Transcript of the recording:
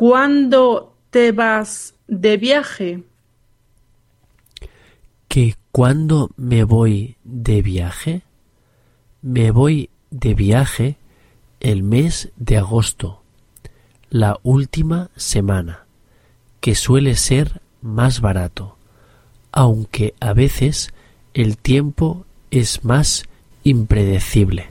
¿Cuándo te vas de viaje? ¿Que cuándo me voy de viaje? Me voy de viaje el mes de agosto, la última semana, que suele ser más barato, aunque a veces el tiempo es más impredecible.